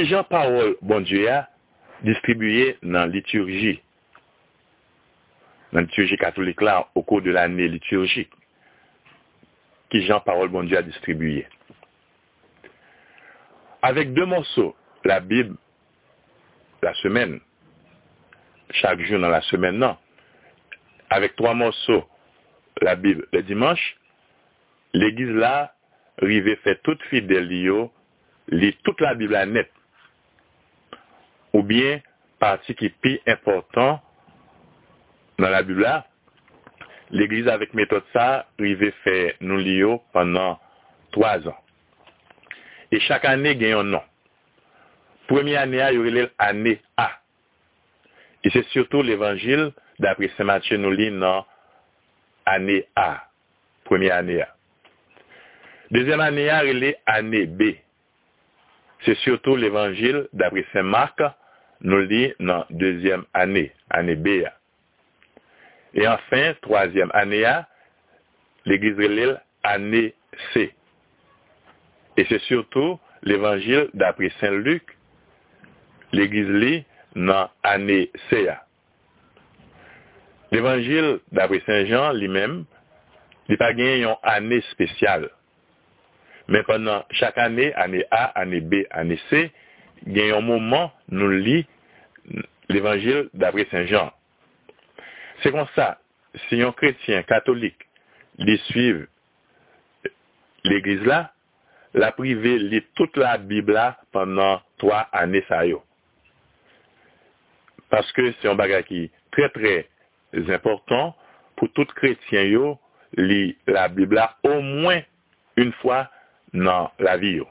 Ki jan parol bon Dieu a nan liturji, nan liturji katolik la au kou de l'année liturgique. Ki jan parol bon Dieu a distribuye. Avec deux morceaux, la Bible, la semaine, chaque jour dans la semaine, non. Avec trois morceaux, la Bible, le dimanche, l'église là, rive fait toute fidèle lit toute la Bible à net. Ou bien, partie qui est plus important dans la Bible là, l'église avec méthode ça, rive fait nous lire pendant trois ans. E chak ane gen yon nan. Premi ane a, yon relèl ane a. E se surtout l'Evangil, d'apre Saint-Mathieu nou li nan ane a. Premi ane a. Dezem ane a, relèl ane B. Se surtout l'Evangil, d'apre Saint-Marc, nou li nan dezem ane, ane B a. E anfen, troazem ane a, l'Eglise relèl ane C. Et c'est surtout l'évangile d'après Saint Luc, l'église lit dans l'année CA. L'évangile d'après Saint Jean lui-même, il pas gagné une année spéciale. Mais pendant chaque année, année A, année B, année C, il y a un moment, nous lit l'évangile d'après Saint Jean. C'est comme ça, si un chrétien catholique les suivent l'église là, la privé lit toute la Bible là pendant trois années ça yo. Parce que c'est un bagage qui est très très important pour tout chrétien yo lit la Bible là au moins une fois dans la vie yo.